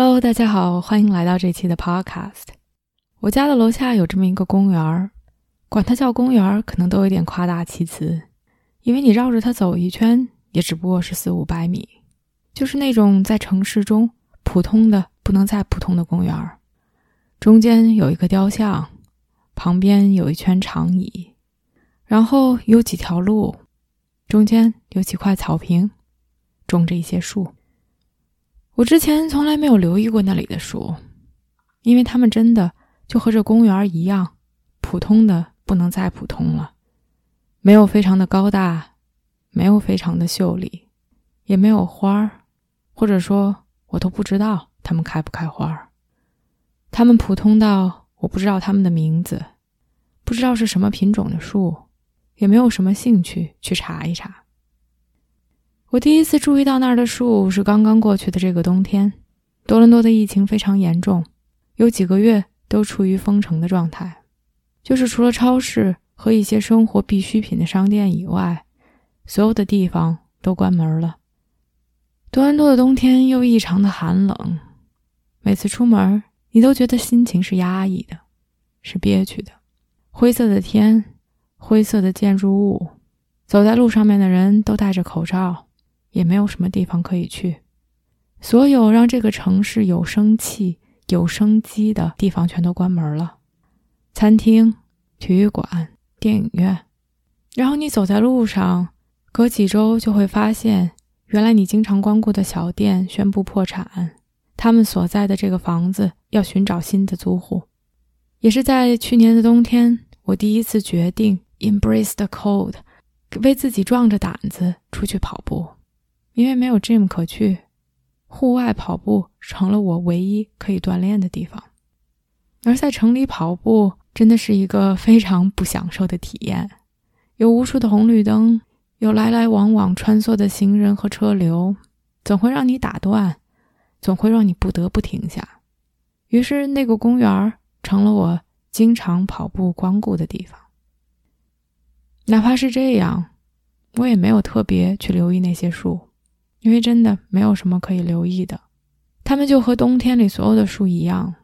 Hello，大家好，欢迎来到这期的 Podcast。我家的楼下有这么一个公园儿，管它叫公园儿，可能都有点夸大其词，因为你绕着它走一圈，也只不过是四五百米，就是那种在城市中普通的不能再普通的公园儿。中间有一个雕像，旁边有一圈长椅，然后有几条路，中间有几块草坪，种着一些树。我之前从来没有留意过那里的树，因为它们真的就和这公园一样，普通的不能再普通了，没有非常的高大，没有非常的秀丽，也没有花儿，或者说，我都不知道它们开不开花儿。它们普通到我不知道它们的名字，不知道是什么品种的树，也没有什么兴趣去查一查。我第一次注意到那儿的树是刚刚过去的这个冬天，多伦多的疫情非常严重，有几个月都处于封城的状态，就是除了超市和一些生活必需品的商店以外，所有的地方都关门了。多伦多的冬天又异常的寒冷，每次出门你都觉得心情是压抑的，是憋屈的。灰色的天，灰色的建筑物，走在路上面的人都戴着口罩。也没有什么地方可以去，所有让这个城市有生气、有生机的地方全都关门了，餐厅、体育馆、电影院。然后你走在路上，隔几周就会发现，原来你经常光顾的小店宣布破产，他们所在的这个房子要寻找新的租户。也是在去年的冬天，我第一次决定 embrace the cold，为自己壮着胆子出去跑步。因为没有 gym 可去，户外跑步成了我唯一可以锻炼的地方。而在城里跑步真的是一个非常不享受的体验，有无数的红绿灯，有来来往往穿梭的行人和车流，总会让你打断，总会让你不得不停下。于是，那个公园成了我经常跑步光顾的地方。哪怕是这样，我也没有特别去留意那些树。因为真的没有什么可以留意的，它们就和冬天里所有的树一样，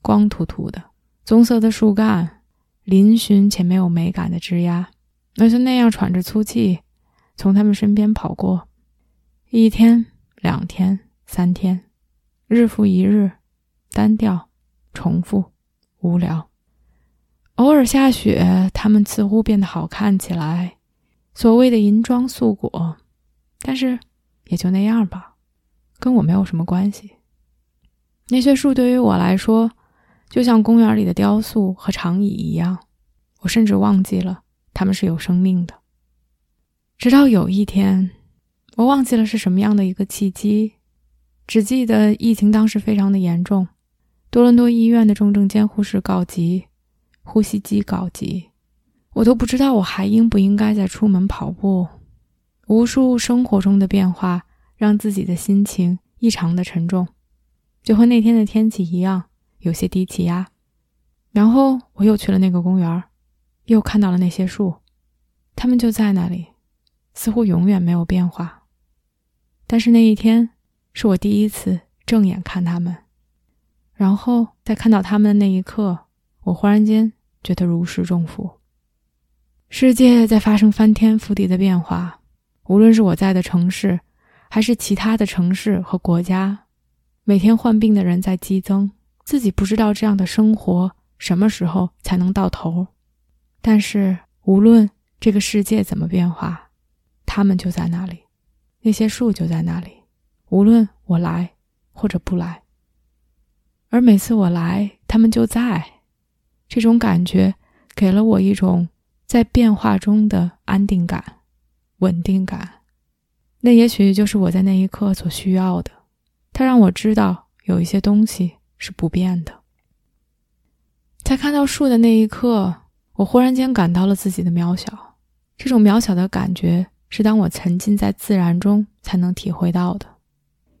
光秃秃的，棕色的树干，嶙峋且没有美感的枝桠，那就那样喘着粗气从他们身边跑过，一天、两天、三天，日复一日，单调、重复、无聊。偶尔下雪，它们似乎变得好看起来，所谓的银装素裹，但是。也就那样吧，跟我没有什么关系。那些树对于我来说，就像公园里的雕塑和长椅一样，我甚至忘记了它们是有生命的。直到有一天，我忘记了是什么样的一个契机，只记得疫情当时非常的严重，多伦多医院的重症监护室告急，呼吸机告急，我都不知道我还应不应该再出门跑步。无数生活中的变化让自己的心情异常的沉重，就和那天的天气一样，有些低气压。然后我又去了那个公园，又看到了那些树，它们就在那里，似乎永远没有变化。但是那一天是我第一次正眼看它们，然后在看到它们的那一刻，我忽然间觉得如释重负，世界在发生翻天覆地的变化。无论是我在的城市，还是其他的城市和国家，每天患病的人在激增，自己不知道这样的生活什么时候才能到头。但是无论这个世界怎么变化，他们就在那里，那些树就在那里。无论我来或者不来，而每次我来，他们就在。这种感觉给了我一种在变化中的安定感。稳定感，那也许就是我在那一刻所需要的。它让我知道有一些东西是不变的。在看到树的那一刻，我忽然间感到了自己的渺小。这种渺小的感觉是当我沉浸在自然中才能体会到的。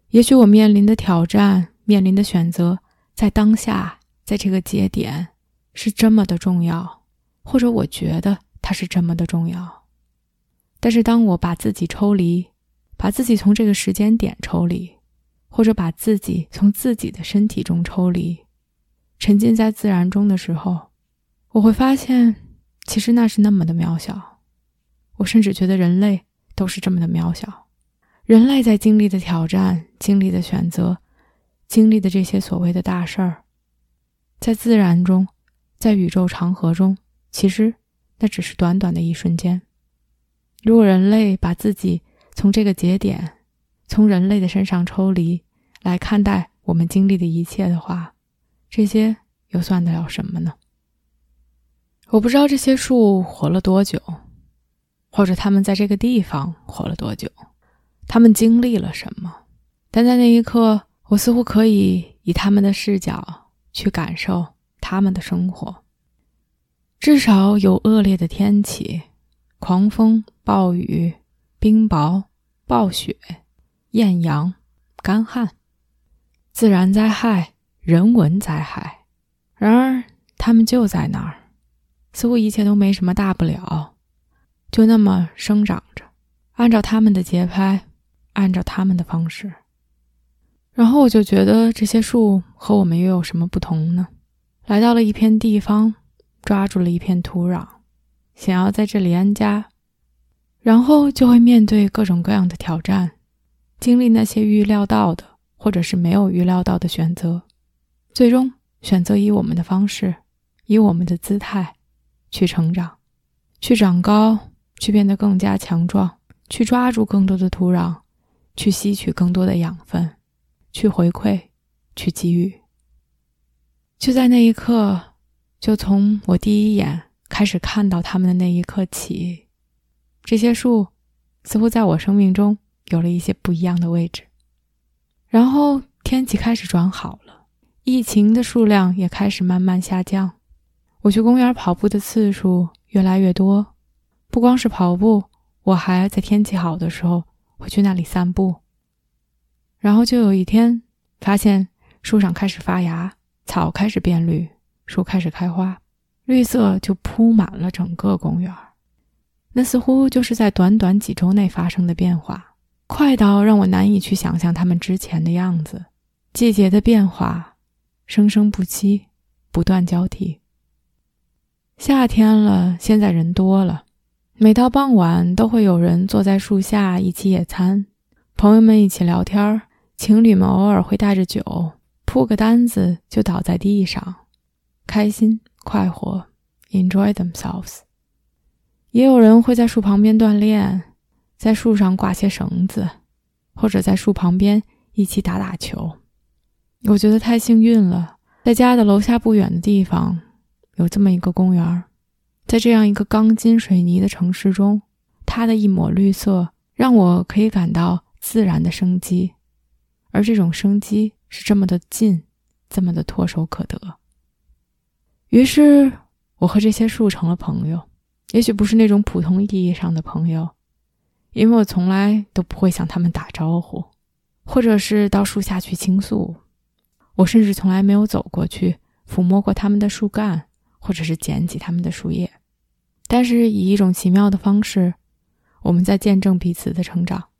也许我面临的挑战、面临的选择，在当下，在这个节点，是这么的重要，或者我觉得它是这么的重要。但是，当我把自己抽离，把自己从这个时间点抽离，或者把自己从自己的身体中抽离，沉浸在自然中的时候，我会发现，其实那是那么的渺小。我甚至觉得人类都是这么的渺小。人类在经历的挑战、经历的选择、经历的这些所谓的大事儿，在自然中，在宇宙长河中，其实那只是短短的一瞬间。如果人类把自己从这个节点，从人类的身上抽离来看待我们经历的一切的话，这些又算得了什么呢？我不知道这些树活了多久，或者他们在这个地方活了多久，他们经历了什么。但在那一刻，我似乎可以以他们的视角去感受他们的生活。至少有恶劣的天气，狂风。暴雨、冰雹、暴雪、艳阳、干旱，自然灾害、人文灾害。然而，他们就在那儿，似乎一切都没什么大不了，就那么生长着，按照他们的节拍，按照他们的方式。然后我就觉得这些树和我们又有什么不同呢？来到了一片地方，抓住了一片土壤，想要在这里安家。然后就会面对各种各样的挑战，经历那些预料到的，或者是没有预料到的选择，最终选择以我们的方式，以我们的姿态去成长，去长高，去变得更加强壮，去抓住更多的土壤，去吸取更多的养分，去回馈，去给予。就在那一刻，就从我第一眼开始看到他们的那一刻起。这些树似乎在我生命中有了一些不一样的位置。然后天气开始转好了，疫情的数量也开始慢慢下降。我去公园跑步的次数越来越多，不光是跑步，我还在天气好的时候会去那里散步。然后就有一天，发现树上开始发芽，草开始变绿，树开始开花，绿色就铺满了整个公园。那似乎就是在短短几周内发生的变化，快到让我难以去想象他们之前的样子。季节的变化，生生不息，不断交替。夏天了，现在人多了，每到傍晚都会有人坐在树下一起野餐，朋友们一起聊天情侣们偶尔会带着酒，铺个单子就倒在地上，开心快活，enjoy themselves。也有人会在树旁边锻炼，在树上挂些绳子，或者在树旁边一起打打球。我觉得太幸运了，在家的楼下不远的地方有这么一个公园，在这样一个钢筋水泥的城市中，它的一抹绿色让我可以感到自然的生机，而这种生机是这么的近，这么的唾手可得。于是，我和这些树成了朋友。也许不是那种普通意义上的朋友，因为我从来都不会向他们打招呼，或者是到树下去倾诉。我甚至从来没有走过去抚摸过他们的树干，或者是捡起他们的树叶。但是以一种奇妙的方式，我们在见证彼此的成长。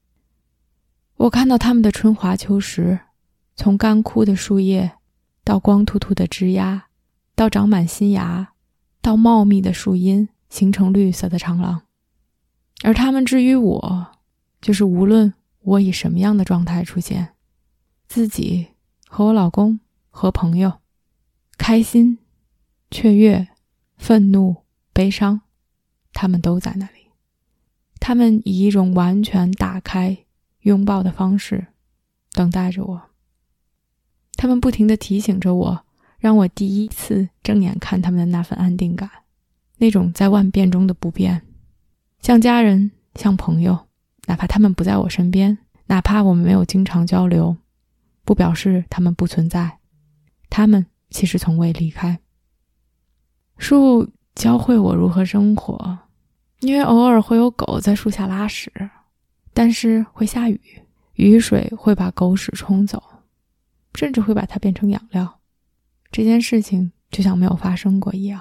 我看到他们的春华秋实，从干枯的树叶，到光秃秃的枝丫，到长满新芽，到茂密的树荫。形成绿色的长廊，而他们之于我，就是无论我以什么样的状态出现，自己和我老公和朋友，开心、雀跃、愤怒、悲伤，他们都在那里。他们以一种完全打开、拥抱的方式等待着我。他们不停地提醒着我，让我第一次正眼看他们的那份安定感。那种在万变中的不变，像家人，像朋友，哪怕他们不在我身边，哪怕我们没有经常交流，不表示他们不存在。他们其实从未离开。树教会我如何生活，因为偶尔会有狗在树下拉屎，但是会下雨，雨水会把狗屎冲走，甚至会把它变成养料。这件事情就像没有发生过一样。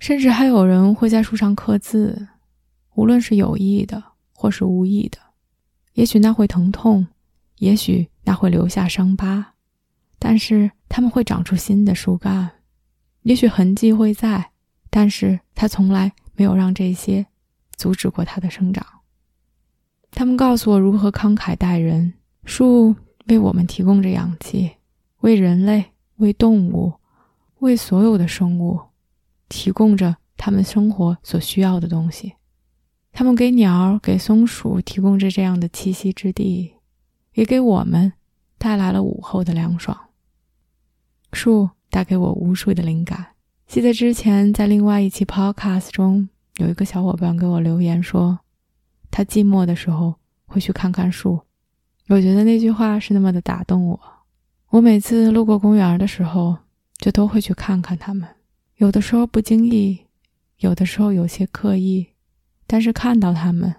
甚至还有人会在树上刻字，无论是有意的或是无意的。也许那会疼痛，也许那会留下伤疤，但是他们会长出新的树干。也许痕迹会在，但是他从来没有让这些阻止过它的生长。他们告诉我如何慷慨待人。树为我们提供着氧气，为人类、为动物、为所有的生物提供着他们生活所需要的东西。他们给鸟、给松鼠提供着这样的栖息之地，也给我们带来了午后的凉爽。树。带给我无数的灵感。记得之前在另外一期 podcast 中，有一个小伙伴给我留言说，他寂寞的时候会去看看树。我觉得那句话是那么的打动我。我每次路过公园的时候，就都会去看看它们。有的时候不经意，有的时候有些刻意，但是看到它们，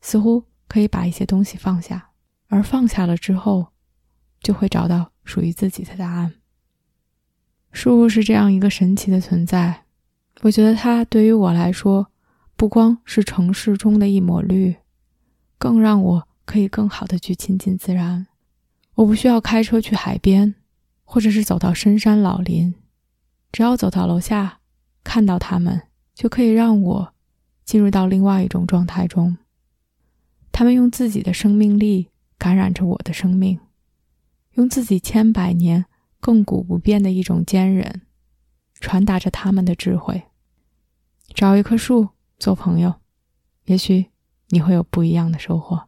似乎可以把一些东西放下，而放下了之后，就会找到属于自己的答案。树是这样一个神奇的存在，我觉得它对于我来说，不光是城市中的一抹绿，更让我可以更好的去亲近自然。我不需要开车去海边，或者是走到深山老林，只要走到楼下，看到他们，就可以让我进入到另外一种状态中。他们用自己的生命力感染着我的生命，用自己千百年。亘古不变的一种坚韧，传达着他们的智慧。找一棵树做朋友，也许你会有不一样的收获。